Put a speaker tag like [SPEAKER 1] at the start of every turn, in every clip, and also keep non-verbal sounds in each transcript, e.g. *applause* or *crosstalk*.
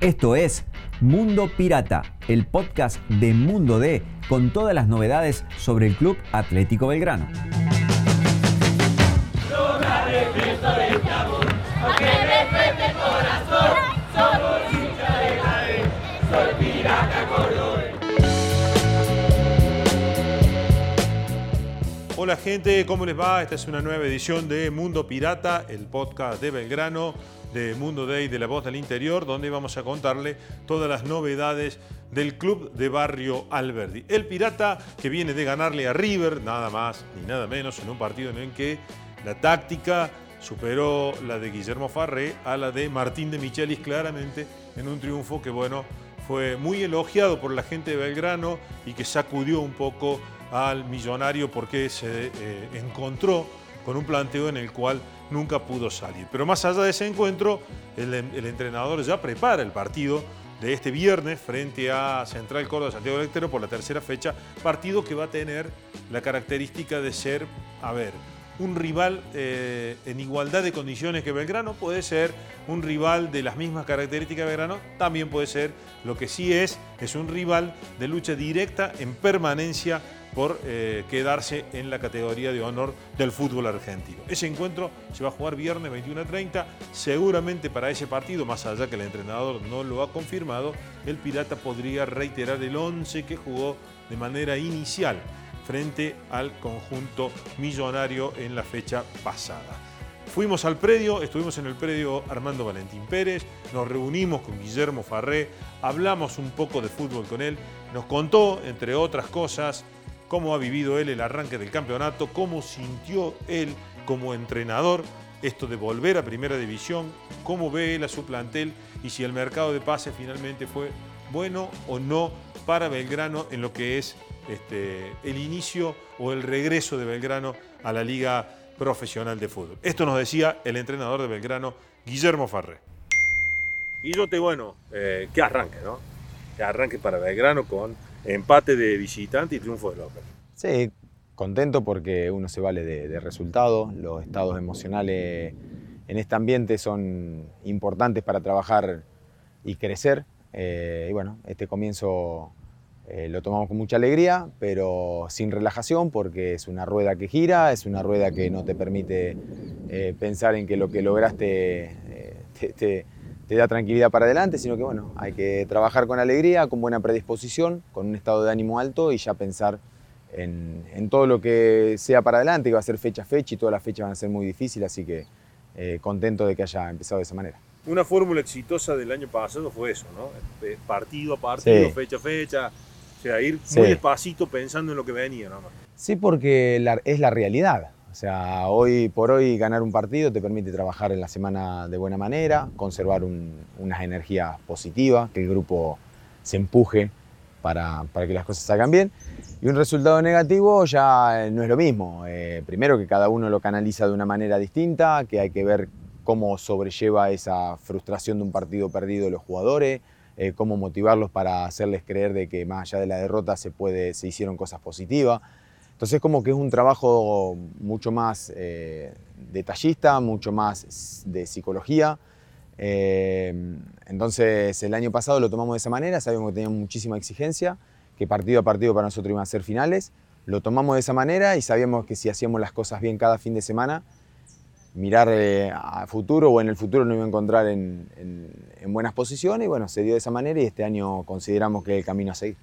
[SPEAKER 1] Esto es Mundo Pirata, el podcast de Mundo D con todas las novedades sobre el Club Atlético Belgrano.
[SPEAKER 2] Hola gente, ¿cómo les va? Esta es una nueva edición de Mundo Pirata, el podcast de Belgrano, de Mundo Day de la Voz del Interior, donde vamos a contarle todas las novedades del club de barrio Alberdi. El Pirata que viene de ganarle a River, nada más ni nada menos, en un partido en el que la táctica superó la de Guillermo Farré a la de Martín de Michelis claramente en un triunfo que bueno, fue muy elogiado por la gente de Belgrano y que sacudió un poco al millonario porque se eh, encontró con un planteo en el cual nunca pudo salir. Pero más allá de ese encuentro, el, entrenador ya prepara el partido de este viernes frente a Central Córdoba Santiago del por la tercera fecha, partido que va a tener la característica de ser, a ver, un rival eh, en igualdad de condiciones que Belgrano, puede ser un rival de las mismas características de Belgrano, también puede ser, lo que sí es, es un rival de lucha directa en permanencia por eh, quedarse en la categoría de honor del fútbol argentino. Ese encuentro se va a jugar viernes 21.30. Seguramente para ese partido, más allá que el entrenador no lo ha confirmado, el Pirata podría reiterar el 11 que jugó de manera inicial frente al conjunto millonario en la fecha pasada. Fuimos al predio, estuvimos en el predio Armando Valentín Pérez, nos reunimos con Guillermo Farré, hablamos un poco de fútbol con él, nos contó, entre otras cosas, cómo ha vivido él el arranque del campeonato, cómo sintió él como entrenador esto de volver a primera división, cómo ve él a su plantel y si el mercado de pases finalmente fue bueno o no para Belgrano en lo que es este, el inicio o el regreso de Belgrano a la liga profesional de fútbol. Esto nos decía el entrenador de Belgrano, Guillermo Farré. Guillote, bueno, eh, qué arranque, ¿no? Qué arranque para Belgrano con empate de visitante y triunfo de local.
[SPEAKER 3] Sí, contento porque uno se vale de, resultados, los estados emocionales en este ambiente son importantes para trabajar y crecer. Eh, y bueno, este comienzo eh, lo tomamos con mucha alegría, pero sin relajación porque es una rueda que gira, es una rueda que no te permite eh, pensar en que lo que lograste te te da tranquilidad para adelante, sino que bueno, hay que trabajar con alegría, con buena predisposición, con un estado de ánimo alto y ya pensar en, todo lo que sea para adelante, que va a ser fecha a fecha y todas las fechas van a ser muy difíciles, así que eh, contento de que haya empezado de esa manera.
[SPEAKER 2] Una fórmula exitosa del año pasado fue eso, ¿no? Partido a partido, fecha a fecha, o sea, ir muy despacito pensando en lo que venía, ¿no?
[SPEAKER 3] Sí, porque es la realidad. O sea, hoy por hoy ganar un partido te permite trabajar en la semana de buena manera, conservar unas energías positivas, que el grupo se empuje para, que las cosas salgan bien. Y un resultado negativo ya no es lo mismo. Eh, primero que cada uno lo canaliza de una manera distinta, que hay que ver cómo sobrelleva esa frustración de un partido perdido los jugadores, eh, cómo motivarlos para hacerles creer de que más allá de la derrota se, puede, se hicieron cosas positivas. Entonces como que es un trabajo mucho más eh, detallista, mucho más de psicología. Eh, entonces el año pasado lo tomamos de esa manera, sabíamos que teníamos muchísima exigencia, que partido a partido para nosotros iban a ser finales. Lo tomamos de esa manera y sabíamos que si hacíamos las cosas bien cada fin de semana, mirar eh, a futuro o en el futuro nos iba a encontrar en, en buenas posiciones y bueno, se dio de esa manera y este año consideramos que es el camino a seguir.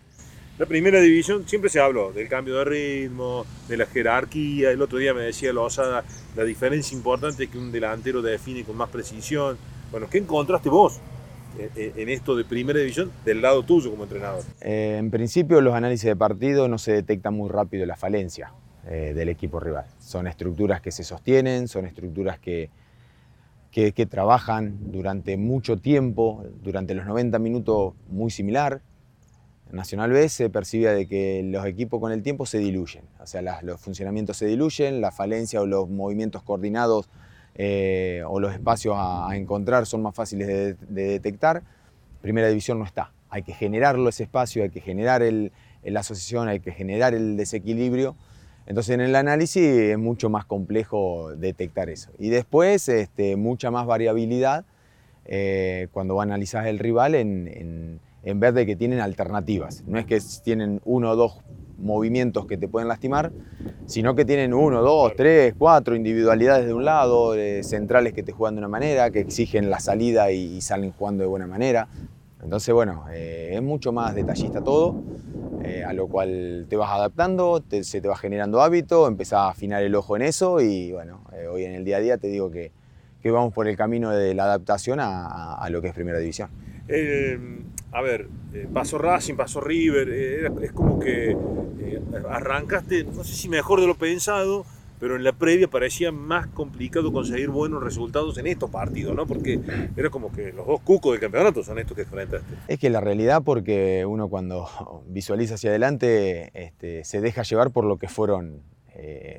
[SPEAKER 2] La primera división siempre se habló del cambio de ritmo, de la jerarquía. El otro día me decía Lozada la diferencia importante que un delantero define con más precisión. Bueno, ¿qué encontraste vos en esto de primera división del lado tuyo como entrenador?
[SPEAKER 3] Eh, en principio los análisis de partido no se detectan muy rápido la falencia eh, del equipo rival. Son estructuras que se sostienen, son estructuras que, que trabajan durante mucho tiempo, durante los 90 minutos muy similar, Nacional B se percibía de que los equipos con el tiempo se diluyen, o sea, los funcionamientos se diluyen, la falencia o los movimientos coordinados eh, o los espacios a, encontrar son más fáciles de, detectar. Primera división no está, hay que generarlo ese espacio, hay que generar la asociación, hay que generar el desequilibrio. Entonces en el análisis es mucho más complejo detectar eso. Y después este, mucha más variabilidad eh, cuando analizás el rival en, vez de que tienen alternativas. No es que tienen uno o dos movimientos que te pueden lastimar, sino que tienen uno, dos, tres, cuatro individualidades de un lado, centrales que te juegan de una manera, que exigen la salida y, salen jugando de buena manera. Entonces, bueno, eh, es mucho más detallista todo, eh, a lo cual te vas adaptando, se te va generando hábito, empezás a afinar el ojo en eso y bueno, hoy en el día a día te digo que que vamos por el camino de la adaptación a, lo que es Primera División.
[SPEAKER 2] Eh, a ver, eh, pasó Racing, pasó River, eh, es como que arrancaste, no sé si mejor de lo pensado, pero en la previa parecía más complicado conseguir buenos resultados en estos partidos, ¿no? Porque era como que los dos cucos del campeonato son estos que enfrentaste.
[SPEAKER 3] Es que la realidad, porque uno cuando *laughs* visualiza hacia adelante este, se deja llevar por lo que fueron,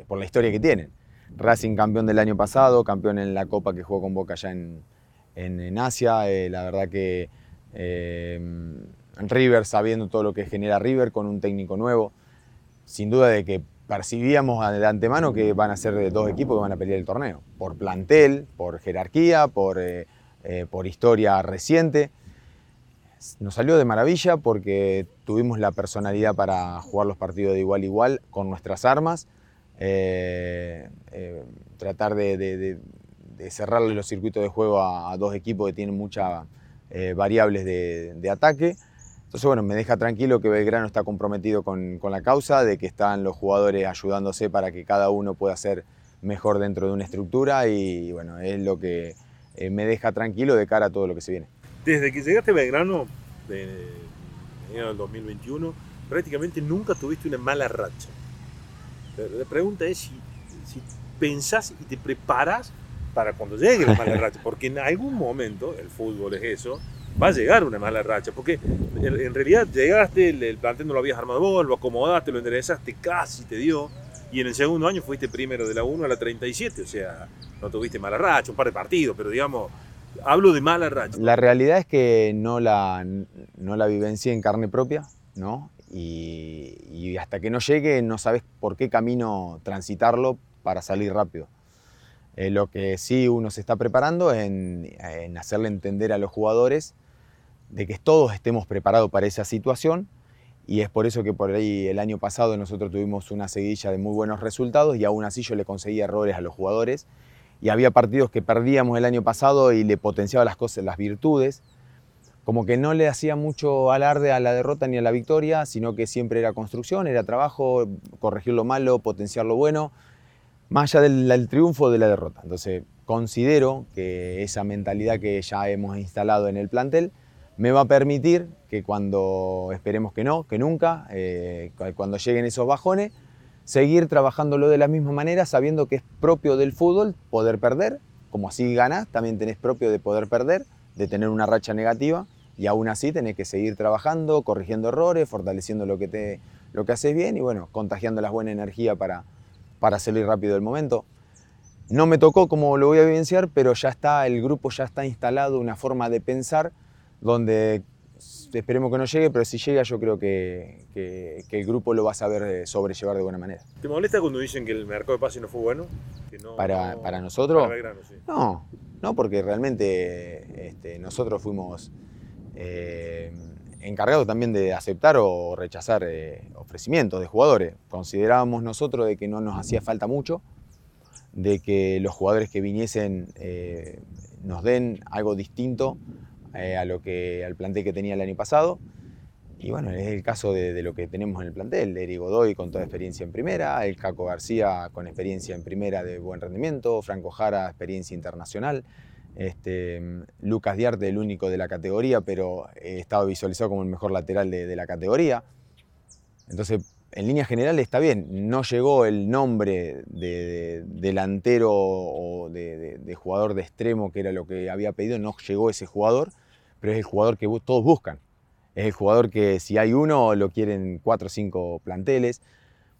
[SPEAKER 3] por la historia que tienen. Racing campeón del año pasado, campeón en la Copa que jugó con Boca allá en, en, Asia. Eh, la verdad que eh, River, sabiendo todo lo que genera River con un técnico nuevo, sin duda de que percibíamos de antemano que van a ser dos equipos que van a pelear el torneo, por plantel, por jerarquía, por, eh, por historia reciente. Nos salió de maravilla porque tuvimos la personalidad para jugar los partidos de igual a igual con nuestras armas. Eh, eh, tratar de, cerrarle los circuitos de juego a, dos equipos que tienen muchas eh, variables de, ataque. Entonces, bueno, me deja tranquilo que Belgrano está comprometido con, la causa, de que están los jugadores ayudándose para que cada uno pueda ser mejor dentro de una estructura y, bueno, es lo que me deja tranquilo de cara a todo lo que se viene.
[SPEAKER 2] Desde que llegaste a Belgrano, en el 2021, prácticamente nunca tuviste una mala racha. La pregunta es si, si pensás y te preparas para cuando llegue la mala *laughs* racha, porque en algún momento, el fútbol es eso, va a llegar una mala racha, porque en realidad llegaste, el, plantel no lo habías armado vos, lo acomodaste, lo enderezaste, casi te dio, y en el segundo año fuiste primero de la 1 a la 37, o sea, no tuviste mala racha, un par de partidos, pero digamos, hablo de mala racha.
[SPEAKER 3] La realidad es que no la, no la vivencié en carne propia, ¿no? y, hasta que no llegue no sabes por qué camino transitarlo para salir rápido. Eh, lo que sí uno se está preparando en, hacerle entender a los jugadores de que todos estemos preparados para esa situación. Y es por eso que por ahí el año pasado nosotros tuvimos una seguidilla de muy buenos resultados y aún así yo le conseguía errores a los jugadores. Y había partidos que perdíamos el año pasado y le potenciaba las cosas, las virtudes. Como que no le hacía mucho alarde a la derrota ni a la victoria, sino que siempre era construcción, era trabajo, corregir lo malo, potenciar lo bueno, más allá del, triunfo o de la derrota. Entonces, considero que esa mentalidad que ya hemos instalado en el plantel me va a permitir que cuando, esperemos que no, que nunca, eh, cuando lleguen esos bajones, seguir trabajándolo de la misma manera, sabiendo que es propio del fútbol poder perder, como así ganas, también tenés propio de poder perder, de tener una racha negativa, y aún así tenés que seguir trabajando, corrigiendo errores, fortaleciendo lo que, te, lo que haces bien y bueno, contagiando la buena energía para, para salir rápido del momento. No me tocó como lo voy a vivenciar, pero ya está, el grupo ya está instalado, una forma de pensar donde esperemos que no llegue, pero si llega yo creo que, que, el grupo lo va a saber eh, sobrellevar de buena manera.
[SPEAKER 2] ¿Te molesta cuando dicen que el mercado de pase no fue bueno?
[SPEAKER 3] para, para, nosotros? No, no, porque realmente este, nosotros fuimos eh, encargado también de aceptar o rechazar eh, ofrecimientos de jugadores. Considerábamos nosotros de que no nos hacía falta mucho, de que los jugadores que viniesen eh, nos den algo distinto a lo que, al plantel que tenía el año pasado. Y bueno, es el caso de, lo que tenemos en el plantel, Eri Godoy con toda experiencia en primera, el Caco García con experiencia en primera de buen rendimiento, Franco Jara experiencia internacional. Este, Lucas Diarte, el único de la categoría, pero estaba visualizado como el mejor lateral de, la categoría. Entonces, en línea general está bien. No llegó el nombre de, delantero o de, jugador de extremo, que era lo que había pedido, no llegó ese jugador, pero es el jugador que todos buscan. Es el jugador que si hay uno lo quieren cuatro o cinco planteles.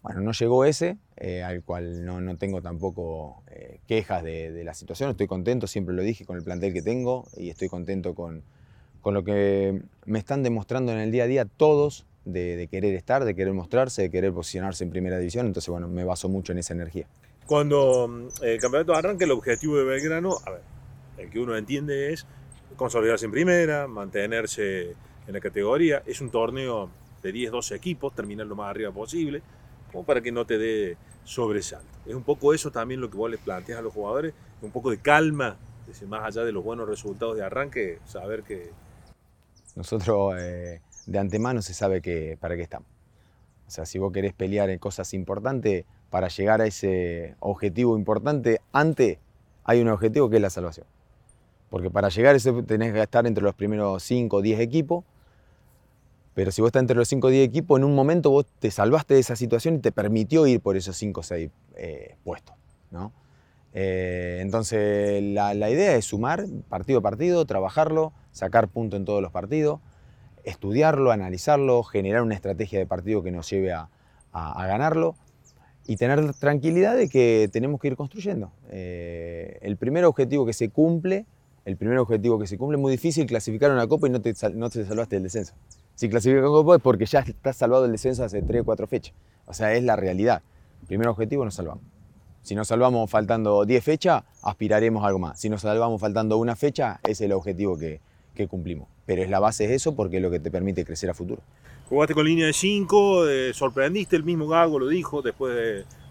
[SPEAKER 3] Bueno, no llegó ese, eh, al cual no, tengo tampoco eh, quejas de, la situación, estoy contento, siempre lo dije, con el plantel que tengo y estoy contento con, con lo que me están demostrando en el día a día todos de, querer estar, de querer mostrarse, de querer posicionarse en primera división, entonces bueno, me baso mucho en esa energía.
[SPEAKER 2] Cuando mm, el campeonato arranca, el objetivo de Belgrano, a ver, el que uno entiende es consolidarse en primera, mantenerse en la categoría. Es un torneo de 10, 12 equipos, terminar lo más arriba posible, como para que no te dé sobresalto. Es un poco eso también lo que vos les planteas a los jugadores, un poco de calma, más allá de los buenos resultados de arranque, saber que...
[SPEAKER 3] Nosotros eh, de antemano se sabe que para qué estamos. O sea, si vos querés pelear en cosas importantes, para llegar a ese objetivo importante, antes hay un objetivo que es la salvación. Porque para llegar a eso tenés que estar entre los primeros 5 o 10 equipos, pero si vos estás entre los 5 o 10 equipos, en un momento vos te salvaste de esa situación y te permitió ir por esos 5 o 6 eh, puestos. ¿no? Eh, entonces la, idea es sumar partido a partido, trabajarlo, sacar punto en todos los partidos, estudiarlo, analizarlo, generar una estrategia de partido que nos lleve a, ganarlo y tener tranquilidad de que tenemos que ir construyendo. Eh, el primer objetivo que se cumple, el primer objetivo que se cumple es muy difícil clasificar una copa y no te, no te salvaste del descenso. Si clasificas una copa es porque ya estás salvado del descenso hace 3 o 4 fechas. O sea, es la realidad. primer objetivo nos salvamos. Si nos salvamos faltando 10 fechas, aspiraremos a algo más. Si nos salvamos faltando una fecha, ese es el objetivo que, cumplimos. Pero es la base de eso porque es lo que te permite crecer a futuro.
[SPEAKER 2] Jugaste con línea de 5, eh, sorprendiste, el mismo Gago lo dijo después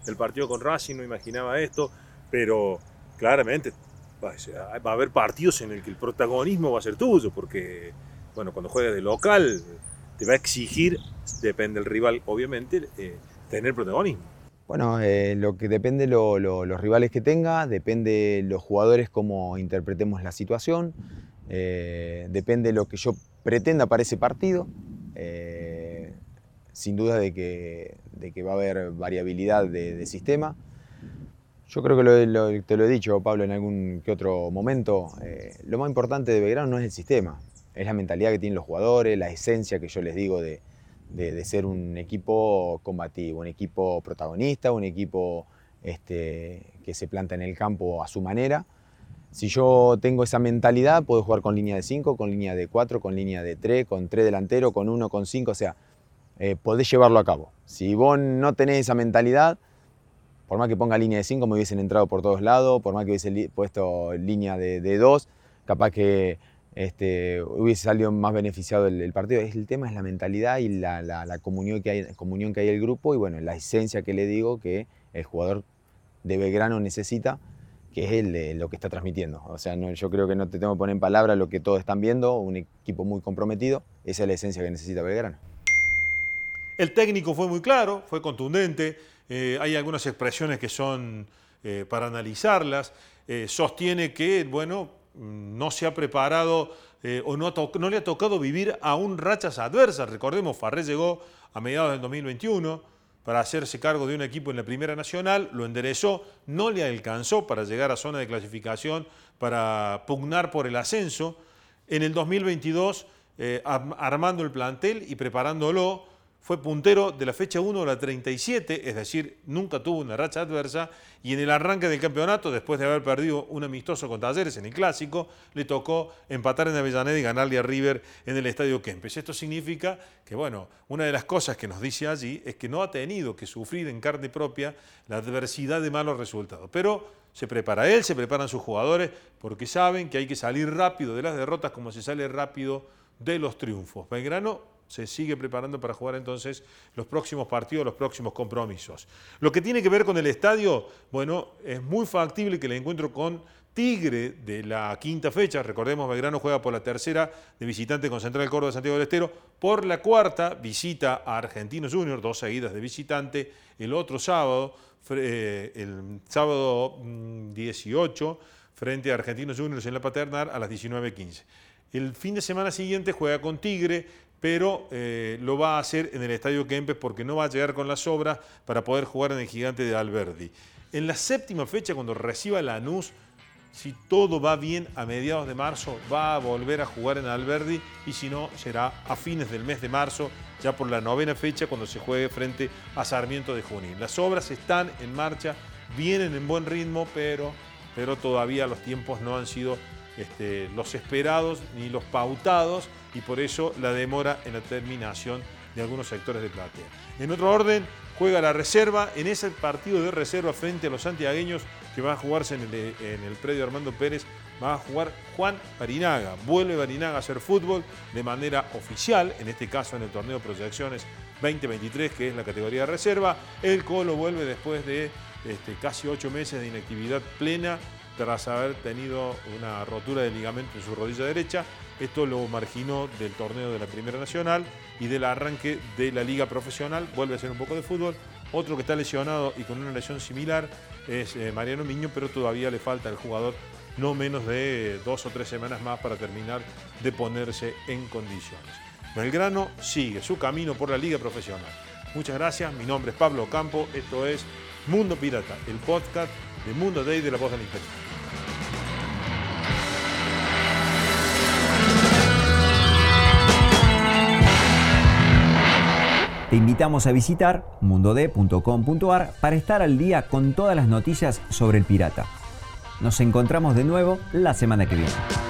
[SPEAKER 2] del partido con Racing, no imaginaba esto, pero claramente va a haber partidos en el que el protagonismo va a ser tuyo, porque bueno, cuando juegas de local te va a exigir, depende del rival obviamente, eh, tener protagonismo.
[SPEAKER 3] Bueno, eh, lo que depende de los rivales que tenga, depende los jugadores cómo interpretemos la situación, eh, depende lo que yo pretenda para ese partido. Eh, sin duda de que, va a haber variabilidad de, sistema. Yo creo que te lo he dicho, Pablo, en algún que otro momento. lo más importante de Belgrano no es el sistema, es la mentalidad que tienen los jugadores, la esencia que yo les digo de, de, ser un equipo combativo, un equipo protagonista, un equipo este, que se planta en el campo a su manera. Si yo tengo esa mentalidad, puedo jugar con línea de 5, con línea de 4, con línea de 3, con 3 delantero, con 1, con 5, o sea, eh, podés llevarlo a cabo. Si vos no tenés esa mentalidad, por más que ponga línea de 5, me hubiesen entrado por todos lados, por más que hubiese puesto línea de 2, capaz que este, hubiese salido más beneficiado el, partido. El tema es la mentalidad y la, comunión, que hay, comunión el grupo y bueno, la esencia que le digo que el jugador de Belgrano necesita, que es lo que está transmitiendo. O sea, yo creo que no te tengo que poner en palabras lo que todos están viendo, un equipo muy comprometido, esa es la esencia que necesita Belgrano.
[SPEAKER 2] El técnico fue muy claro, fue contundente, eh, hay algunas expresiones que son eh, para analizarlas, eh, sostiene que, bueno, no se ha preparado eh, o no, le ha tocado vivir aún rachas adversas. Recordemos, Farré llegó a mediados del 2021 para hacerse cargo de un equipo en la Primera Nacional, lo enderezó, no le alcanzó para llegar a zona de clasificación, para pugnar por el ascenso. En el 2022, eh, armando el plantel y preparándolo, fue puntero de la fecha 1 a la 37, es decir, nunca tuvo una racha adversa, y en el arranque del campeonato, después de haber perdido un amistoso con Talleres en el Clásico, le tocó empatar en Avellaneda y ganarle a River en el Estadio Kempes. Esto significa que, bueno, una de las cosas que nos dice allí es que no ha tenido que sufrir en carne propia la adversidad de malos resultados, pero se prepara él, se preparan sus jugadores, porque saben que hay que salir rápido de las derrotas como se sale rápido de los triunfos. Belgrano se sigue preparando para jugar entonces los próximos partidos, los próximos compromisos. Lo que tiene que ver con el estadio, bueno, es muy factible que el encuentro con Tigre de la quinta fecha, recordemos, Belgrano juega por la tercera de visitante con Central Córdoba de Santiago del Estero, por la cuarta visita a Argentinos Juniors, dos seguidas de visitante, el otro sábado, eh, el sábado 18, mm, frente a Argentinos Juniors en la Paternal a las 19.15. El fin de semana siguiente juega con Tigre, pero eh, lo va a hacer en el Estadio Kempes porque no va a llegar con las obras para poder jugar en el gigante de Alberdi. En la séptima fecha, cuando reciba Lanús, si todo va bien a mediados de marzo, va a volver a jugar en Alberdi y si no, será a fines del mes de marzo, ya por la novena fecha, cuando se juegue frente a Sarmiento de Junín. Las obras están en marcha, vienen en buen ritmo, pero, pero todavía los tiempos no han sido este, los esperados ni los pautados y por eso la demora en la terminación de algunos sectores de platea. En otro orden, juega la reserva. En ese partido de reserva frente a los santiagueños que va a jugarse en el, predio Armando Pérez, va a jugar Juan Barinaga. Vuelve Barinaga a hacer fútbol de manera oficial, en este caso en el torneo proyecciones 2023, que es la categoría de reserva. El Colo vuelve después de este, casi ocho meses de inactividad plena tras haber tenido una rotura de ligamento en su rodilla derecha. Esto lo marginó del torneo de la Primera Nacional y del arranque de la Liga Profesional. Vuelve a hacer un poco de fútbol. Otro que está lesionado y con una lesión similar es eh, Mariano Miño, pero todavía le falta al jugador no menos de dos o tres semanas más para terminar de ponerse en condiciones. Belgrano sigue su camino por la Liga Profesional. Muchas gracias, mi nombre es Pablo Campo, esto es Mundo Pirata, el podcast de Mundo Day de la Voz del Interior.
[SPEAKER 1] Te invitamos a visitar mundod.com.ar para estar al día con todas las noticias sobre el pirata. Nos encontramos de nuevo la semana que viene.